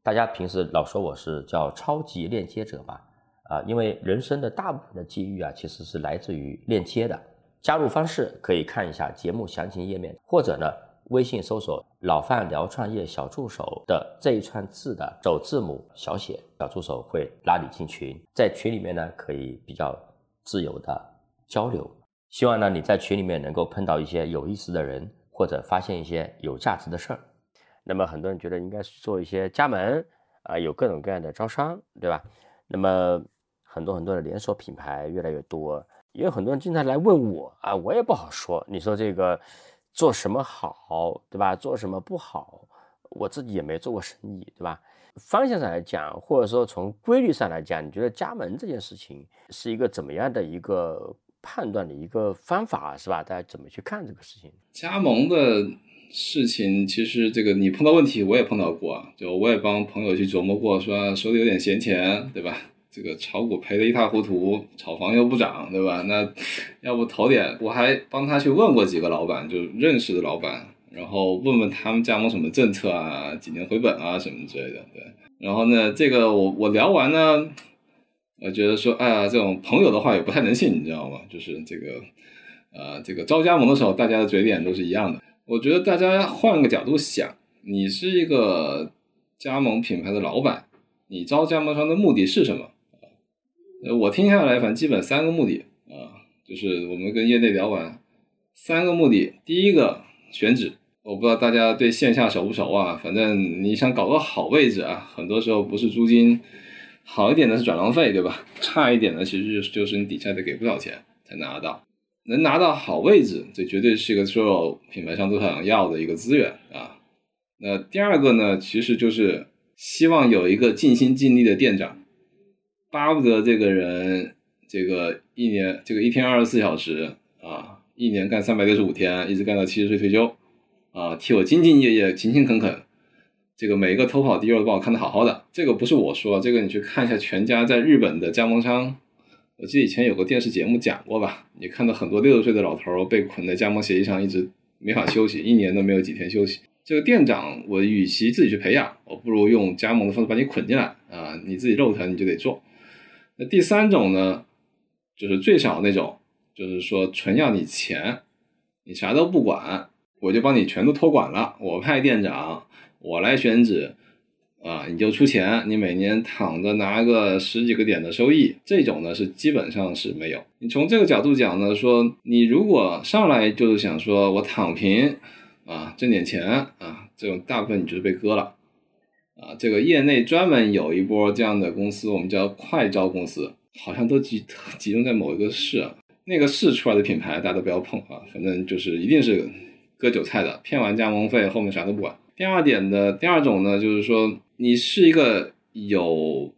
B: 大家平时老说我是叫超级链接者吧？啊，因为人生的大部分的机遇啊，其实是来自于链接的。加入方式可以看一下节目详情页面，或者呢，微信搜索“老范聊创业小助手”的这一串字的首字母小写，小助手会拉你进群，在群里面呢，可以比较自由的交流。希望呢，你在群里面能够碰到一些有意思的人，或者发现一些有价值的事儿。那么很多人觉得应该是做一些加盟啊，有各种各样的招商，对吧？那么很多很多的连锁品牌越来越多，也有很多人经常来问我啊，我也不好说。你说这个做什么好，对吧？做什么不好？我自己也没做过生意，对吧？方向上来讲，或者说从规律上来讲，你觉得加盟这件事情是一个怎么样的一个？判断的一个方法是吧？大家怎么去看这个事情？
C: 加盟的事情，其实这个你碰到问题，我也碰到过。就我也帮朋友去琢磨过，说手里有点闲钱，对吧？这个炒股赔得一塌糊涂，炒房又不涨，对吧？那要不投点？我还帮他去问过几个老板，就认识的老板，然后问问他们加盟什么政策啊，几年回本啊什么之类的。对，然后呢，这个我我聊完呢。我觉得说，哎呀，这种朋友的话也不太能信，你知道吗？就是这个，呃，这个招加盟的时候，大家的嘴脸都是一样的。我觉得大家换个角度想，你是一个加盟品牌的老板，你招加盟商的目的是什么？呃，我听下来，反正基本三个目的啊，就是我们跟业内聊完，三个目的。第一个选址，我不知道大家对线下熟不熟啊？反正你想搞个好位置啊，很多时候不是租金。好一点的是转让费，对吧？差一点的其实就是就是你底下得给不少钱才拿得到。能拿到好位置，这绝对是一个所有品牌商都想要的一个资源啊。那第二个呢，其实就是希望有一个尽心尽力的店长，巴不得这个人这个一年这个一天二十四小时啊，一年干三百六十五天，一直干到七十岁退休啊，替我兢兢业业、勤勤恳恳，这个每一个偷跑第二都帮我看的好好的。这个不是我说，这个你去看一下全家在日本的加盟商。我记得以前有个电视节目讲过吧，你看到很多六十岁的老头被捆在加盟协议上，一直没法休息，一年都没有几天休息。这个店长，我与其自己去培养，我不如用加盟的方式把你捆进来啊，你自己肉疼你就得做。那第三种呢，就是最少那种，就是说纯要你钱，你啥都不管，我就帮你全都托管了，我派店长，我来选址。啊，你就出钱，你每年躺着拿个十几个点的收益，这种呢是基本上是没有。你从这个角度讲呢，说你如果上来就是想说我躺平啊，挣点钱啊，这种大部分你就是被割了啊。这个业内专门有一波这样的公司，我们叫快招公司，好像都集集中在某一个市，啊，那个市出来的品牌大家都不要碰啊，反正就是一定是割韭菜的，骗完加盟费后面啥都不管。第二点的第二种呢，就是说。你是一个有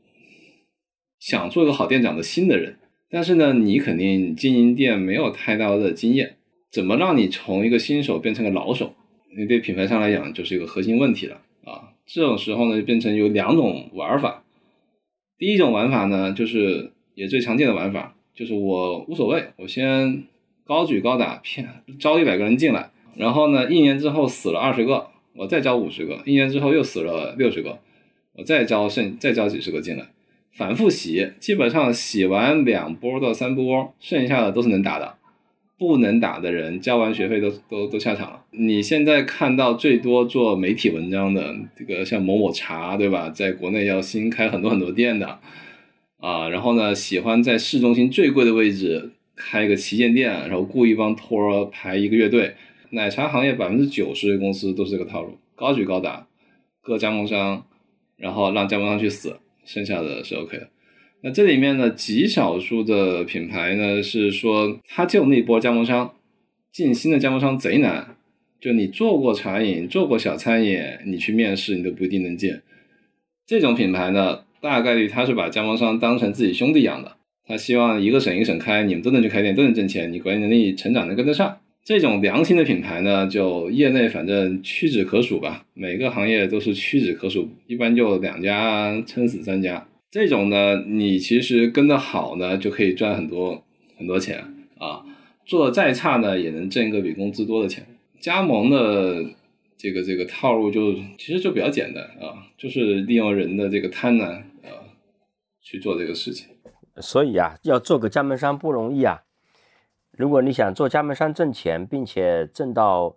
C: 想做一个好店长的心的人，但是呢，你肯定经营店没有太大的经验，怎么让你从一个新手变成个老手？你对品牌商来讲就是一个核心问题了啊！这种时候呢，就变成有两种玩法。第一种玩法呢，就是也最常见的玩法，就是我无所谓，我先高举高打，骗招一百个人进来，然后呢，一年之后死了二十个，我再招五十个，一年之后又死了六十个。我再招剩，再招几十个进来，反复洗，基本上洗完两波到三波，剩下的都是能打的，不能打的人交完学费都都都下场了。你现在看到最多做媒体文章的这个像某某茶，对吧？在国内要新开很多很多店的啊，然后呢，喜欢在市中心最贵的位置开一个旗舰店，然后雇一帮托儿排一个乐队。奶茶行业百分之九十的公司都是这个套路，高举高打，各加盟商。然后让加盟商去死，剩下的是 OK 的。那这里面呢，极少数的品牌呢是说，他就那波加盟商进新的加盟商贼难。就你做过茶饮，做过小餐饮，你去面试你都不一定能进。这种品牌呢，大概率他是把加盟商当成自己兄弟养的，他希望一个省一个省开，你们都能去开店，都能挣钱，你管理能力成长能跟得上。这种良心的品牌呢，就业内反正屈指可数吧，每个行业都是屈指可数，一般就两家撑死三家。这种呢，你其实跟的好呢，就可以赚很多很多钱啊。做的再差呢，也能挣一个比工资多的钱。加盟的这个这个套路就其实就比较简单啊，就是利用人的这个贪婪啊去做这个事情。
B: 所以啊，要做个加盟商不容易啊。如果你想做加盟商挣钱，并且挣到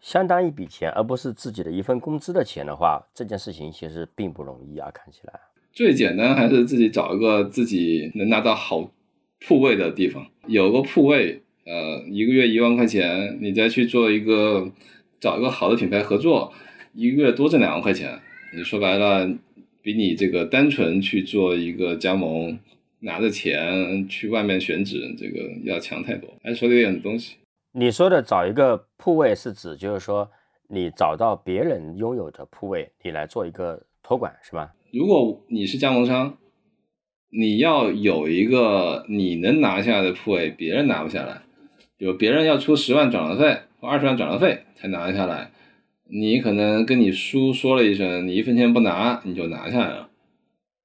B: 相当一笔钱，而不是自己的一份工资的钱的话，这件事情其实并不容易啊。看起来
C: 最简单还是自己找一个自己能拿到好铺位的地方，有个铺位，呃，一个月一万块钱，你再去做一个找一个好的品牌合作，一个月多挣两万块钱。你说白了，比你这个单纯去做一个加盟。拿着钱去外面选址，这个要强太多。还说了一点东西，
B: 你说的找一个铺位是指，就是说你找到别人拥有的铺位，你来做一个托管，是吧？
C: 如果你是加盟商，你要有一个你能拿下的铺位，别人拿不下来。比如别人要出十万转让费或二十万转让费才拿得下来，你可能跟你叔说了一声，你一分钱不拿，你就拿下来了。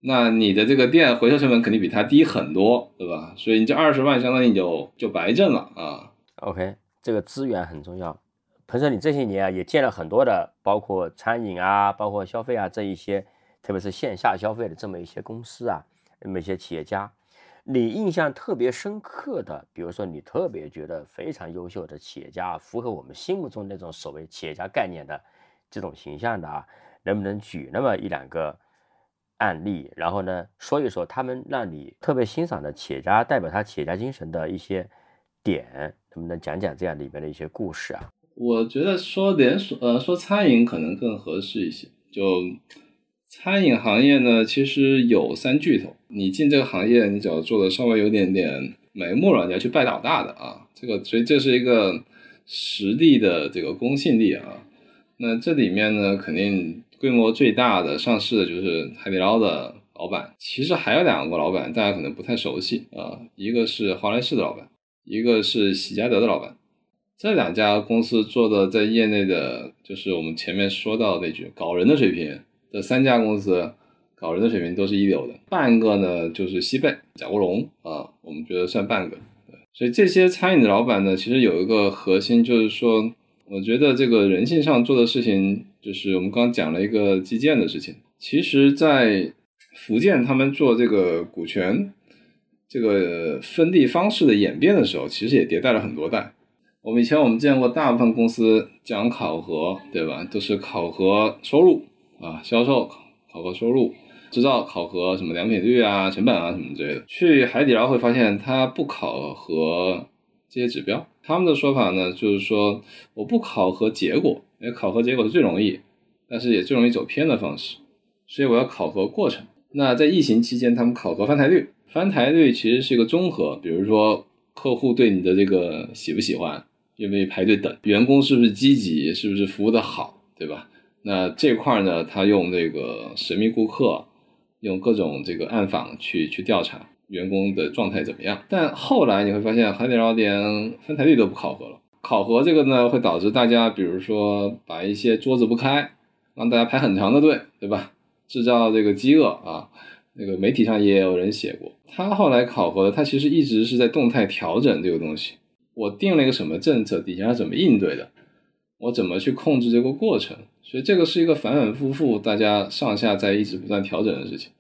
C: 那你的这个店回收成本肯定比他低很多，对吧？所以你这二十万相当于你就就白挣了啊。
B: OK，这个资源很重要。彭生，你这些年啊也见了很多的，包括餐饮啊，包括消费啊这一些，特别是线下消费的这么一些公司啊，那么一些企业家，你印象特别深刻的，比如说你特别觉得非常优秀的企业家，符合我们心目中那种所谓企业家概念的这种形象的啊，能不能举那么一两个？案例，然后呢，说一说他们让你特别欣赏的企业家，代表他企业家精神的一些点，能不能讲讲这样里面的一些故事啊？
C: 我觉得说连锁，呃，说餐饮可能更合适一些。就餐饮行业呢，其实有三巨头，你进这个行业，你只要做的稍微有点点眉目了，你要去拜老大的啊。这个，所以这是一个实力的这个公信力啊。那这里面呢，肯定。规模最大的上市的就是海底捞的老板，其实还有两个老板，大家可能不太熟悉啊，一个是华莱士的老板，一个是喜家德的老板。这两家公司做的在业内的，就是我们前面说到那句搞人的水平，这三家公司搞人的水平都是一流的。半个呢就是西贝贾国龙啊，我们觉得算半个。所以这些餐饮的老板呢，其实有一个核心，就是说，我觉得这个人性上做的事情，就是我们刚刚讲了一个基建的事情。其实，在福建他们做这个股权这个分地方式的演变的时候，其实也迭代了很多代。我们以前我们见过大部分公司讲考核，对吧？都是考核收入啊，销售考核收入，制造考核什么良品率啊、成本啊什么之类的。去海底捞会发现，它不考核这些指标。他们的说法呢，就是说我不考核结果，因为考核结果是最容易，但是也最容易走偏的方式，所以我要考核过程。那在疫情期间，他们考核翻台率，翻台率其实是一个综合，比如说客户对你的这个喜不喜欢。愿不愿意排队等？员工是不是积极？是不是服务的好？对吧？那这块呢？他用这个神秘顾客，用各种这个暗访去去调查员工的状态怎么样。但后来你会发现，海底捞连翻台率都不考核了。考核这个呢，会导致大家，比如说把一些桌子不开，让大家排很长的队，对吧？制造这个饥饿啊。那个媒体上也有人写过，他后来考核的，他其实一直是在动态调整这个东西。我定了一个什么政策，底下怎么应对的？我怎么去控制这个过程？所以这个是一个反反复复，大家上下在一直不断调整的事情。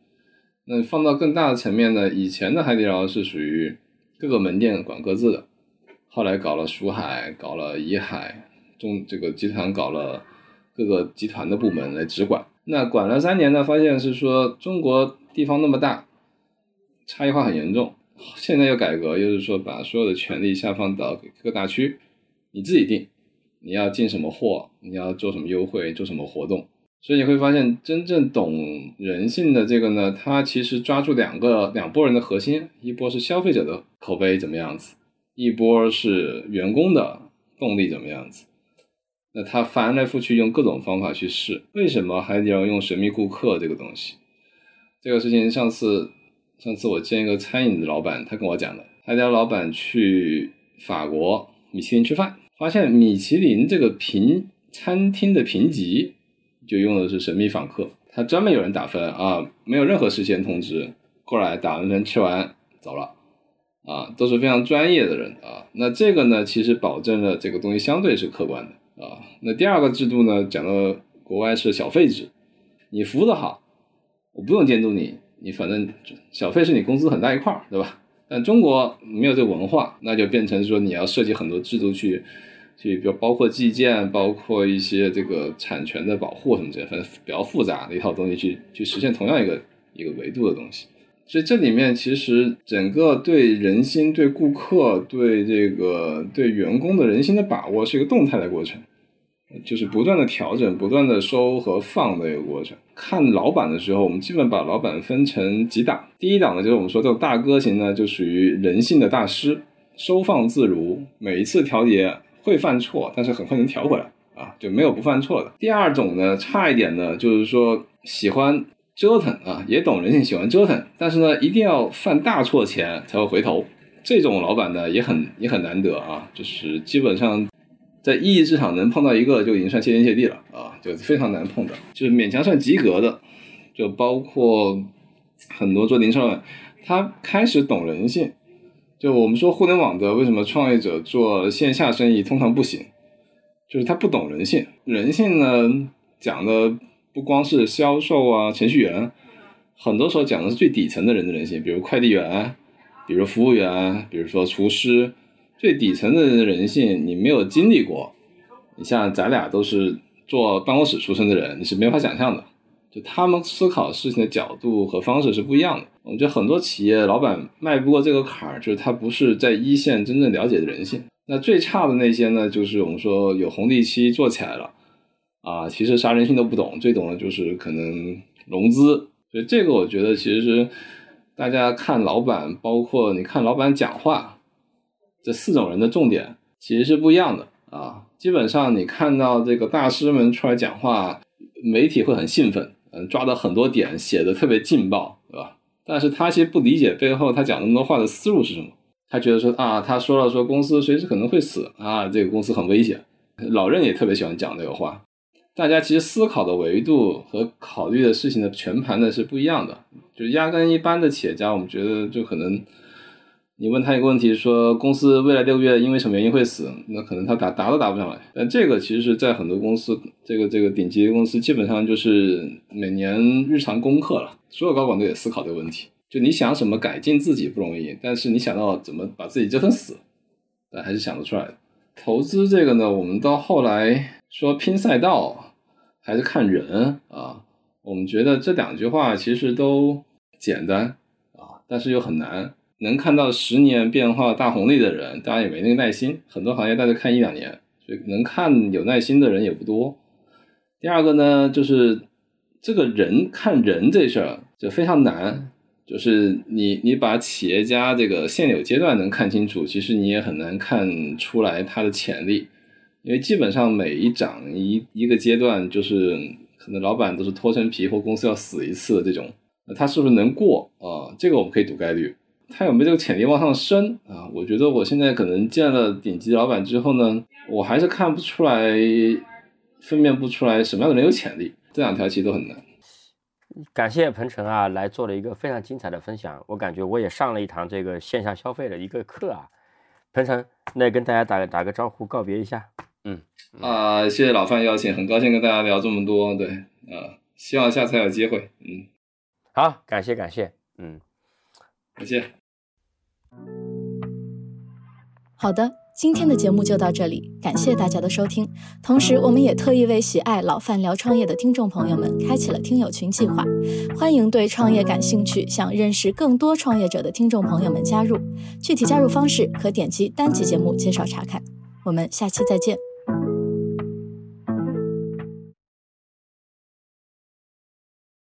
C: 那放到更大的层面呢？以前的海底捞是属于各个门店管各自的，后来搞了蜀海，搞了怡海，中这个集团搞了各个集团的部门来直管。那管了三年呢，发现是说中国地方那么大，差异化很严重。现在又改革，又是说把所有的权利下放到各大区，你自己定，你要进什么货，你要做什么优惠，做什么活动。所以你会发现，真正懂人性的这个呢，他其实抓住两个两拨人的核心，一波是消费者的口碑怎么样子，一波是员工的动力怎么样子。那他翻来覆去用各种方法去试。为什么还要用神秘顾客这个东西？这个事情上次。上次我见一个餐饮的老板，他跟我讲的，他家老板去法国米其林吃饭，发现米其林这个评餐厅的评级就用的是神秘访客，他专门有人打分啊，没有任何事先通知，过来打完分吃完走了，啊，都是非常专业的人啊。那这个呢，其实保证了这个东西相对是客观的啊。那第二个制度呢，讲到国外是小费制，你服务的好，我不用监督你。你反正小费是你工资很大一块儿，对吧？但中国没有这个文化，那就变成说你要设计很多制度去，去比如包括计件，包括一些这个产权的保护什么之类，反正比较复杂的一套东西去去实现同样一个一个维度的东西。所以这里面其实整个对人心、对顾客、对这个对员工的人心的把握是一个动态的过程。就是不断的调整、不断的收和放的一个过程。看老板的时候，我们基本把老板分成几档。第一档呢，就是我们说这种大哥型呢，就属于人性的大师，收放自如，每一次调节会犯错，但是很快能调回来啊，就没有不犯错的。第二种呢，差一点呢，就是说喜欢折腾啊，也懂人性，喜欢折腾，但是呢，一定要犯大错前才会回头。这种老板呢，也很也很难得啊，就是基本上。在意义市场能碰到一个就已经算谢天谢地了啊，就非常难碰的，就是勉强算及格的，就包括很多做零售的，他开始懂人性。就我们说互联网的为什么创业者做线下生意通常不行，就是他不懂人性。人性呢讲的不光是销售啊、程序员，很多时候讲的是最底层的人的人性，比如快递员，比如服务员，比如说厨师。最底层的人的人性，你没有经历过。你像咱俩都是做办公室出身的人，你是没法想象的。就他们思考事情的角度和方式是不一样的。我觉得很多企业老板迈不过这个坎儿，就是他不是在一线真正了解的人性。那最差的那些呢，就是我们说有红利期做起来了，啊，其实啥人性都不懂，最懂的就是可能融资。所以这个我觉得其实是大家看老板，包括你看老板讲话。这四种人的重点其实是不一样的啊。基本上你看到这个大师们出来讲话，媒体会很兴奋，嗯，抓到很多点，写的特别劲爆，对吧但是他其实不理解背后他讲那么多话的思路是什么。他觉得说啊，他说了说公司随时可能会死啊，这个公司很危险。老任也特别喜欢讲这个话。大家其实思考的维度和考虑的事情的全盘的是不一样的。就压根一般的企业家，我们觉得就可能。你问他一个问题，说公司未来六个月因为什么原因会死，那可能他答答都答不上来。但这个其实是在很多公司，这个这个顶级公司基本上就是每年日常功课了。所有高管都得思考这个问题。就你想什么改进自己不容易，但是你想到怎么把自己折腾死，但还是想得出来的。投资这个呢，我们到后来说拼赛道还是看人啊。我们觉得这两句话其实都简单啊，但是又很难。能看到十年变化大红利的人，当然也没那个耐心。很多行业大家看一两年，所以能看有耐心的人也不多。第二个呢，就是这个人看人这事儿就非常难，就是你你把企业家这个现有阶段能看清楚，其实你也很难看出来他的潜力，因为基本上每一涨一一个阶段，就是可能老板都是脱层皮或公司要死一次的这种，那他是不是能过啊？这个我们可以赌概率。他有没有这个潜力往上升啊？我觉得我现在可能见了顶级老板之后呢，我还是看不出来，分辨不出来什么样的人有潜力。这两条其实都很难。
B: 感谢彭程啊，来做了一个非常精彩的分享。我感觉我也上了一堂这个线下消费的一个课啊。彭程，那跟大家打个打个招呼，告别一下。
C: 嗯啊，谢谢老范邀请，很高兴跟大家聊这么多。对啊，希望下次还有机会。嗯，
B: 好，感谢感谢，嗯，
C: 感谢。
D: 好的，今天的节目就到这里，感谢大家的收听。同时，我们也特意为喜爱老范聊创业的听众朋友们开启了听友群计划，欢迎对创业感兴趣、想认识更多创业者的听众朋友们加入。具体加入方式可点击单集节目介绍查看。我们下期再见。